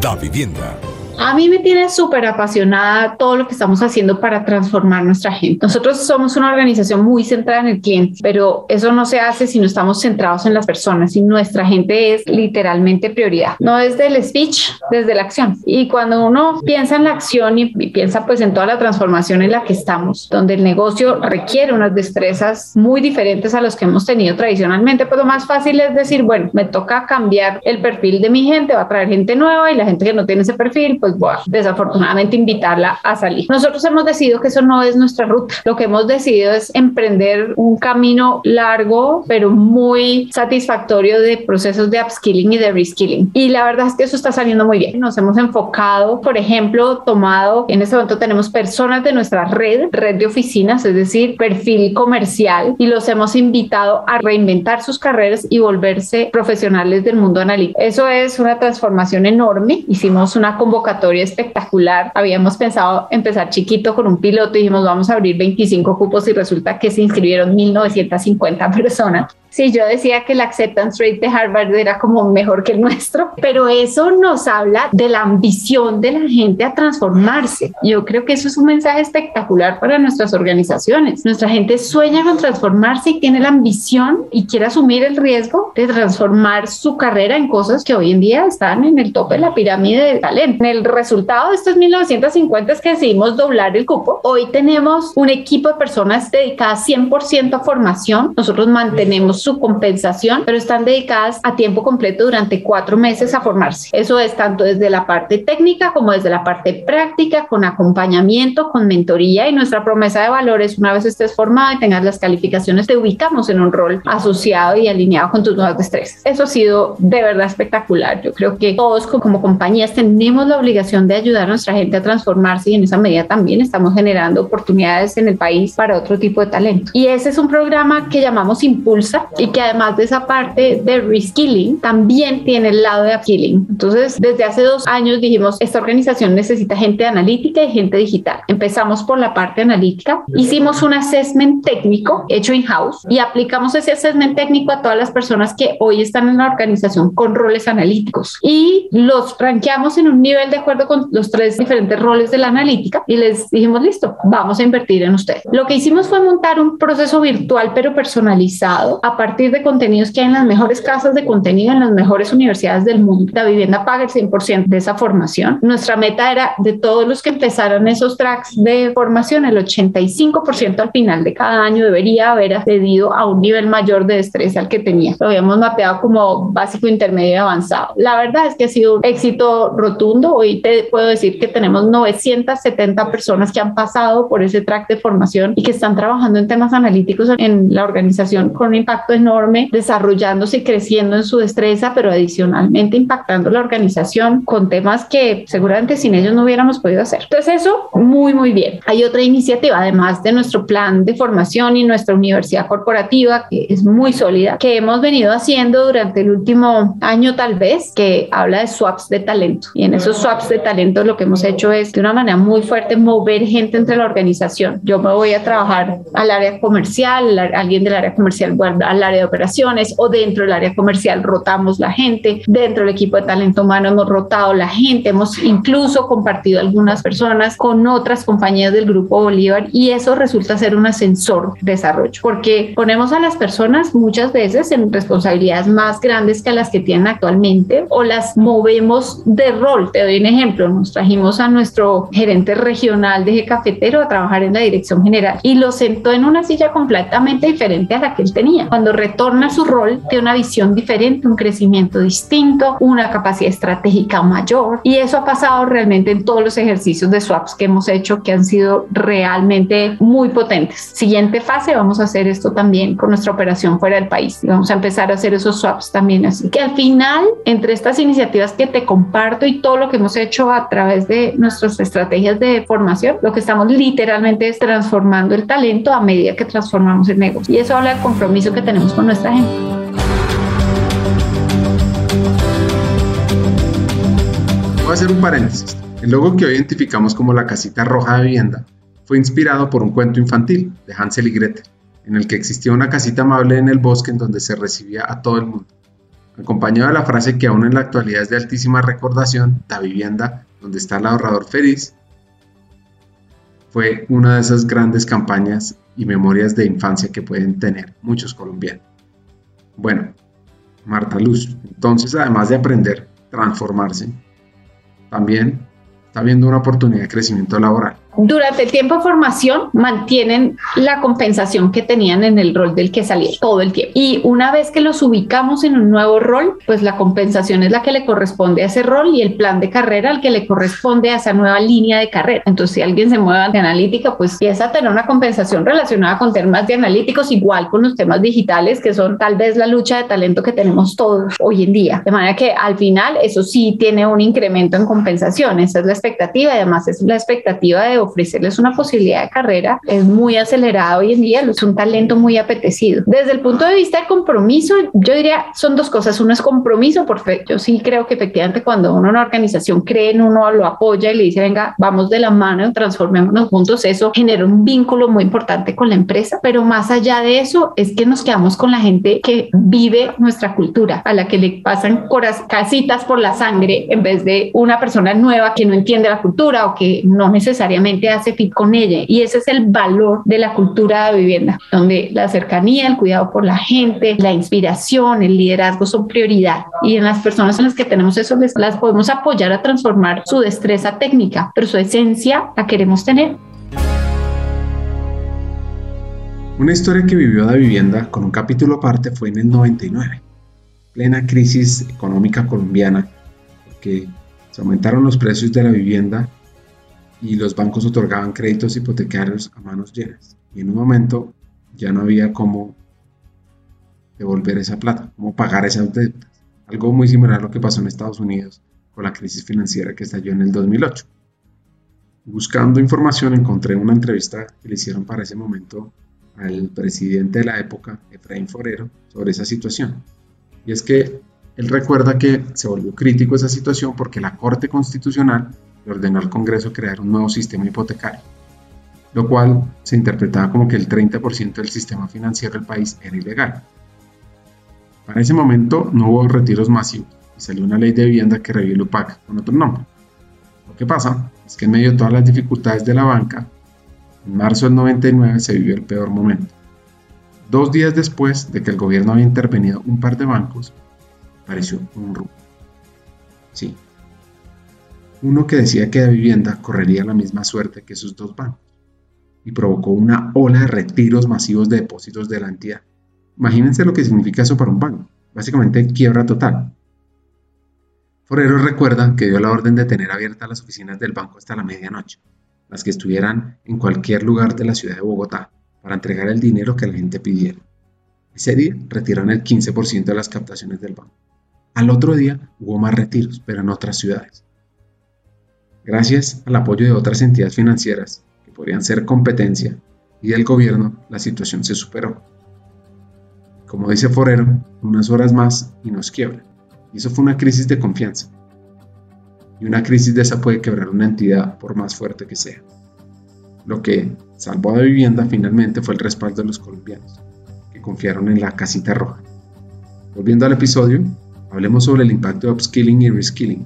Speaker 3: Da vivienda a mí me tiene súper apasionada todo lo que estamos haciendo para transformar nuestra gente. Nosotros somos una organización muy centrada en el cliente, pero eso no se hace si no estamos centrados en las personas y nuestra gente es literalmente prioridad. No desde el speech, desde la acción. Y cuando uno piensa en la acción y, piensa pues en toda la transformación en la que estamos, donde el negocio requiere unas destrezas muy diferentes a los que hemos tenido tradicionalmente, pues lo más fácil es decir, bueno, me toca cambiar el perfil de mi gente, va a traer gente nueva y la gente que no tiene ese perfil pues voy a desafortunadamente invitarla a salir. Nosotros hemos decidido que eso no es nuestra ruta. Lo que hemos decidido es emprender un camino largo, pero muy satisfactorio de procesos de upskilling y de reskilling. Y la verdad es que eso está saliendo muy bien. Nos hemos enfocado, por ejemplo, tomado, en este momento tenemos personas de nuestra red, red de oficinas, es decir, perfil comercial, y los hemos invitado a reinventar sus carreras y volverse profesionales del mundo analítico. Eso es una transformación enorme. Hicimos una convocatoria espectacular. Habíamos pensado empezar chiquito con un piloto y dijimos vamos a abrir 25 cupos y resulta que se inscribieron 1950 personas. Sí, yo decía que el acceptance rate de Harvard era como mejor que el nuestro, pero eso nos habla de la ambición de la gente a transformarse. Yo creo que eso es un mensaje espectacular para nuestras organizaciones. Nuestra gente sueña con transformarse y tiene la ambición y quiere asumir el riesgo de transformar su carrera en cosas que hoy en día están en el tope de la pirámide de talento. El resultado de estos 1950 es que decidimos doblar el cupo. Hoy tenemos un equipo de personas dedicadas 100% a formación. Nosotros mantenemos su compensación, pero están dedicadas a tiempo completo durante cuatro meses a formarse. Eso es tanto desde la parte técnica como desde la parte práctica, con acompañamiento, con mentoría y nuestra promesa de valores, una vez estés formado y tengas las calificaciones, te ubicamos en un rol asociado y alineado con tus nuevas destrezas. Eso ha sido de verdad espectacular. Yo creo que todos como compañías tenemos la obligación de ayudar a nuestra gente a transformarse y en esa medida también estamos generando oportunidades en el país para otro tipo de talento. Y ese es un programa que llamamos Impulsa, y que además de esa parte de reskilling, también tiene el lado de upskilling. Entonces, desde hace dos años dijimos, esta organización necesita gente analítica y gente digital. Empezamos por la parte analítica, hicimos un assessment técnico hecho in-house y aplicamos ese assessment técnico a todas las personas que hoy están en la organización con roles analíticos y los ranqueamos en un nivel de acuerdo con los tres diferentes roles de la analítica y les dijimos, listo, vamos a invertir en usted. Lo que hicimos fue montar un proceso virtual pero personalizado a partir de contenidos que hay en las mejores casas de contenido, en las mejores universidades del mundo. La vivienda paga el 100% de esa formación. Nuestra meta era de todos los que empezaran esos tracks de formación, el 85% al final de cada año debería haber accedido a un nivel mayor de estrés al que tenía. Lo habíamos mapeado como básico, intermedio y avanzado. La verdad es que ha sido un éxito rotundo. Hoy te puedo decir que tenemos 970 personas que han pasado por ese track de formación y que están trabajando en temas analíticos en la organización con impacto enorme, desarrollándose y creciendo en su destreza, pero adicionalmente impactando la organización con temas que seguramente sin ellos no hubiéramos podido hacer. Entonces eso, muy, muy bien. Hay otra iniciativa, además de nuestro plan de formación y nuestra universidad corporativa, que es muy sólida, que hemos venido haciendo durante el último año tal vez, que habla de swaps de talento. Y en esos swaps de talento lo que hemos hecho es de una manera muy fuerte mover gente entre la organización. Yo me voy a trabajar al área comercial, alguien del área comercial al área de operaciones o dentro del área comercial rotamos la gente, dentro del equipo de talento humano hemos rotado la gente, hemos incluso compartido algunas personas con otras compañías del grupo Bolívar y eso resulta ser un ascensor de desarrollo porque ponemos a las personas muchas veces en responsabilidades más grandes que las que tienen actualmente o las movemos de rol. Te doy un ejemplo, nos trajimos a nuestro gerente regional de cafetero a trabajar en la dirección general y lo sentó en una silla completamente diferente a la que él tenía. Cuando retorna a su rol, tiene una visión diferente, un crecimiento distinto, una capacidad estratégica mayor. Y eso ha pasado realmente en todos los ejercicios de swaps que hemos hecho, que han sido realmente muy potentes. Siguiente fase, vamos a hacer esto también con nuestra operación fuera del país. vamos a empezar a hacer esos swaps también así. Que al final, entre estas iniciativas que te comparto y todo lo que hemos hecho a través de nuestras estrategias de formación, lo que estamos literalmente es transformando el talento a medida que transformamos el negocio. Y eso habla del compromiso que tenemos con nuestra gente.
Speaker 1: Voy a hacer un paréntesis. El logo que hoy identificamos como la casita roja de vivienda fue inspirado por un cuento infantil de Hansel y Gretel, en el que existía una casita amable en el bosque en donde se recibía a todo el mundo. Acompañado de la frase que aún en la actualidad es de altísima recordación, la vivienda donde está el ahorrador feliz, fue una de esas grandes campañas y memorias de infancia que pueden tener muchos colombianos. Bueno, Marta Luz, entonces además de aprender, transformarse, también está viendo una oportunidad de crecimiento laboral.
Speaker 3: Durante el tiempo de formación mantienen la compensación que tenían en el rol del que salieron todo el tiempo. Y una vez que los ubicamos en un nuevo rol, pues la compensación es la que le corresponde a ese rol y el plan de carrera al que le corresponde a esa nueva línea de carrera. Entonces, si alguien se mueve de analítica, pues empieza a tener una compensación relacionada con temas de analíticos, igual con los temas digitales, que son tal vez la lucha de talento que tenemos todos hoy en día. De manera que al final eso sí tiene un incremento en compensación. Esa es la expectativa y además es la expectativa de ofrecerles una posibilidad de carrera. Es muy acelerado hoy en día, es un talento muy apetecido. Desde el punto de vista del compromiso, yo diría son dos cosas. Uno es compromiso, porque yo sí creo que efectivamente cuando uno una organización cree en uno, lo apoya y le dice, venga, vamos de la mano, transformémonos juntos, eso genera un vínculo muy importante con la empresa. Pero más allá de eso, es que nos quedamos con la gente que vive nuestra cultura, a la que le pasan casitas por la sangre en vez de una persona nueva que no entiende la cultura o que no necesariamente hace fit con ella. Y ese es el valor de la cultura de vivienda, donde la cercanía, el cuidado por la gente, la inspiración, el liderazgo son prioridad. Y en las personas en las que tenemos eso, les, las podemos apoyar a transformar su destreza técnica, pero su esencia la queremos tener.
Speaker 1: Una historia que vivió la vivienda con un capítulo aparte fue en el 99, plena crisis económica colombiana, porque se aumentaron los precios de la vivienda y los bancos otorgaban créditos hipotecarios a manos llenas. Y en un momento ya no había cómo devolver esa plata, cómo pagar esas deudas. Algo muy similar a lo que pasó en Estados Unidos con la crisis financiera que estalló en el 2008. Buscando información encontré una entrevista que le hicieron para ese momento al presidente de la época, Efraín Forero, sobre esa situación. Y es que él recuerda que se volvió crítico esa situación porque la Corte Constitucional le ordenó al Congreso crear un nuevo sistema hipotecario, lo cual se interpretaba como que el 30% del sistema financiero del país era ilegal. Para ese momento no hubo retiros masivos y salió una ley de vivienda que revivió el UPAC con otro nombre. Lo que pasa es que en medio de todas las dificultades de la banca, en marzo del 99 se vivió el peor momento. Dos días después de que el gobierno había intervenido un par de bancos, apareció un rumbo. Sí. Uno que decía que la vivienda correría la misma suerte que sus dos bancos y provocó una ola de retiros masivos de depósitos de la entidad. Imagínense lo que significa eso para un banco. Básicamente quiebra total. Forero recuerda que dio la orden de tener abiertas las oficinas del banco hasta la medianoche las que estuvieran en cualquier lugar de la ciudad de Bogotá, para entregar el dinero que la gente pidiera. Ese día retiraron el 15% de las captaciones del banco. Al otro día hubo más retiros, pero en otras ciudades. Gracias al apoyo de otras entidades financieras, que podrían ser competencia, y del gobierno, la situación se superó. Como dice Forero, unas horas más y nos quiebra. Y eso fue una crisis de confianza y una crisis de esa puede quebrar una entidad por más fuerte que sea. Lo que salvó a la vivienda finalmente fue el respaldo de los colombianos, que confiaron en la casita roja. Volviendo al episodio, hablemos sobre el impacto de upskilling y reskilling,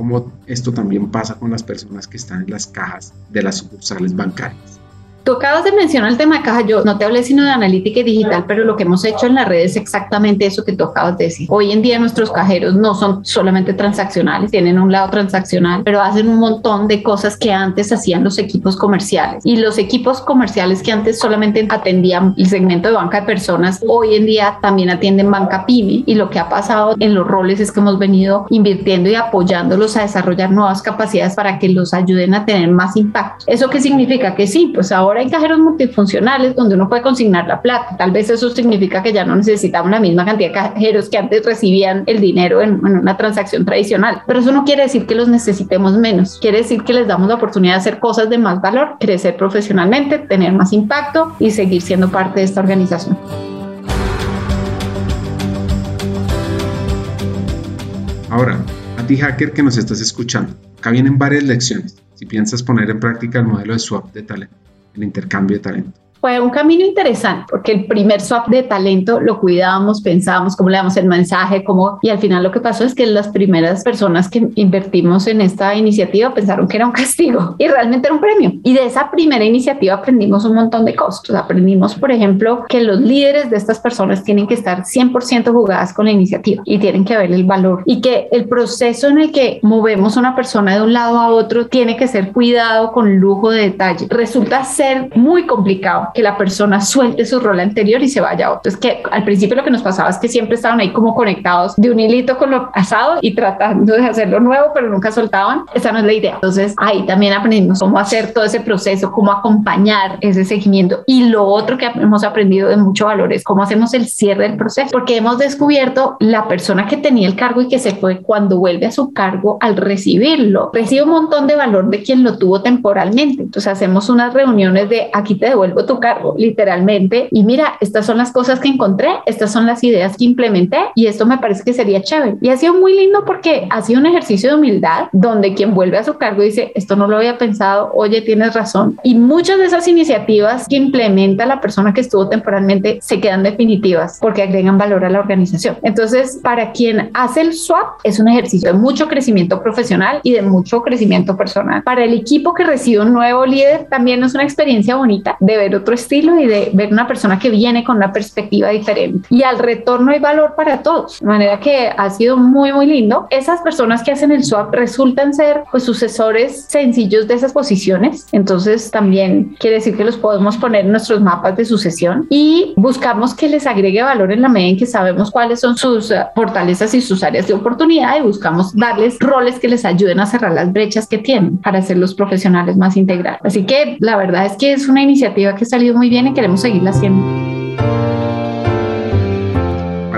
Speaker 1: cómo esto también pasa con las personas que están en las cajas de las sucursales bancarias.
Speaker 3: Tú acabas de mencionar el tema de caja, yo no te hablé sino de analítica y digital, pero lo que hemos hecho en la red es exactamente eso que tú acabas de decir. Hoy en día nuestros cajeros no son solamente transaccionales, tienen un lado transaccional, pero hacen un montón de cosas que antes hacían los equipos comerciales. Y los equipos comerciales que antes solamente atendían el segmento de banca de personas, hoy en día también atienden banca pyme. Y lo que ha pasado en los roles es que hemos venido invirtiendo y apoyándolos a desarrollar nuevas capacidades para que los ayuden a tener más impacto. ¿Eso qué significa? Que sí, pues ahora ahora hay cajeros multifuncionales donde uno puede consignar la plata. Tal vez eso significa que ya no necesitamos la misma cantidad de cajeros que antes recibían el dinero en, una transacción tradicional. Pero eso no quiere decir que los necesitemos menos. Quiere decir que les damos la oportunidad de hacer cosas de más valor, crecer profesionalmente, tener más impacto y seguir siendo parte de esta organización.
Speaker 1: Ahora, a ti hacker que nos estás escuchando, acá vienen varias lecciones si piensas poner en práctica el modelo de swap de talento el intercambio de talento.
Speaker 3: Fue un camino interesante porque el primer swap de talento lo cuidábamos, pensábamos cómo le damos el mensaje, cómo, y al final lo que pasó es que las primeras personas que invertimos en esta iniciativa pensaron que era un castigo y realmente era un premio. Y de esa primera iniciativa aprendimos un montón de cosas. Aprendimos, por ejemplo, que los líderes de estas personas tienen que estar 100% jugadas con la iniciativa y tienen que ver el valor y que el proceso en el que movemos una persona de un lado a otro tiene que ser cuidado con lujo de detalle. Resulta ser muy complicado que la persona suelte su rol anterior y se vaya a otro. Es que al principio lo que nos pasaba es que siempre estaban ahí como conectados de un hilito con lo pasado y tratando de hacerlo nuevo, pero nunca soltaban. Esa no es la idea. Entonces ahí también aprendimos cómo hacer todo ese proceso, cómo acompañar ese seguimiento. Y lo otro que hemos aprendido de mucho valor es cómo hacemos el cierre del proceso, porque hemos descubierto la persona que tenía el cargo y que se fue cuando vuelve a su cargo al recibirlo, recibe un montón de valor de quien lo tuvo temporalmente. Entonces hacemos unas reuniones de aquí te devuelvo tu cargo, literalmente, y mira, estas son las cosas que encontré, estas son las ideas que implementé y esto me parece que sería chévere. Y ha sido muy lindo porque ha sido un ejercicio de humildad donde quien vuelve a su cargo dice, esto no lo había pensado, oye, tienes razón. Y muchas de esas iniciativas que implementa la persona que estuvo temporalmente se quedan definitivas porque agregan valor a la organización. Entonces, para quien hace el swap, es un ejercicio de mucho crecimiento profesional y de mucho crecimiento personal. Para el equipo que recibe un nuevo líder, también es una experiencia bonita de ver otro estilo y de ver una persona que viene con una perspectiva diferente. Y al retorno hay valor para todos, de manera que ha sido muy, muy lindo. Esas personas que hacen el swap resultan ser pues sucesores sencillos de esas posiciones, entonces también quiere decir que los podemos poner en nuestros mapas de sucesión y buscamos que les agregue valor en la medida en que sabemos cuáles son sus eh, fortalezas y sus áreas de oportunidad y buscamos darles roles que les ayuden a cerrar las brechas que tienen para ser los profesionales más integrales. Así que la verdad es que es una iniciativa que ha salido muy bien y queremos seguirla haciendo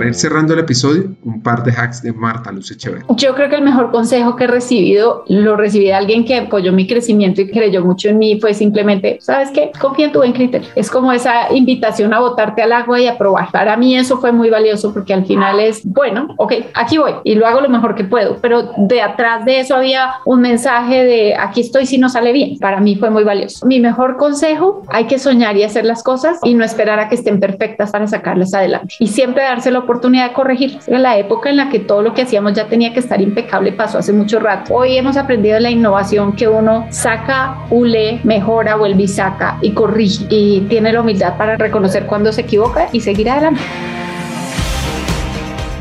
Speaker 1: ir cerrando el episodio, un par de hacks de Marta Luz Echeverría.
Speaker 3: Yo creo que el mejor consejo que he recibido, lo recibí de alguien que apoyó mi crecimiento y creyó mucho en mí, fue simplemente, ¿sabes qué? Confía en tu buen criterio. Es como esa invitación a botarte al agua y a probar. Para mí eso fue muy valioso porque al final es, bueno, ok, aquí voy y lo hago lo mejor que puedo, pero de atrás de eso había un mensaje de aquí estoy si no sale bien. Para mí fue muy valioso. Mi mejor consejo, hay que soñar y hacer las cosas y no esperar a que estén perfectas para sacarlas adelante. Y siempre dárselo oportunidad de corregir. En la época en la que todo lo que hacíamos ya tenía que estar impecable pasó hace mucho rato. Hoy hemos aprendido la innovación que uno saca, ule, mejora, vuelve y saca y corrige y tiene la humildad para reconocer cuando se equivoca y seguir adelante.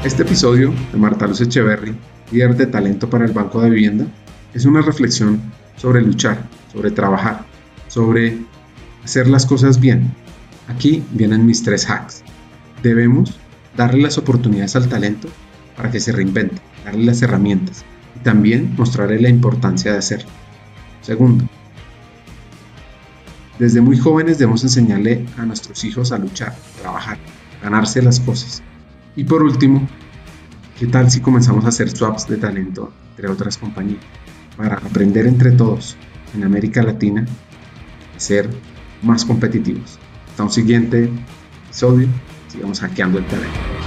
Speaker 1: Este episodio de Marta Luz Echeverry, líder de talento para el Banco de Vivienda, es una reflexión sobre luchar, sobre trabajar, sobre hacer las cosas bien. Aquí vienen mis tres hacks. Debemos darle las oportunidades al talento para que se reinvente, darle las herramientas y también mostrarle la importancia de hacerlo. Segundo, desde muy jóvenes debemos enseñarle a nuestros hijos a luchar, trabajar, ganarse las cosas. Y por último, ¿qué tal si comenzamos a hacer swaps de talento entre otras compañías para aprender entre todos en América Latina a ser más competitivos? Hasta un siguiente episodio sigamos hackeando el talento.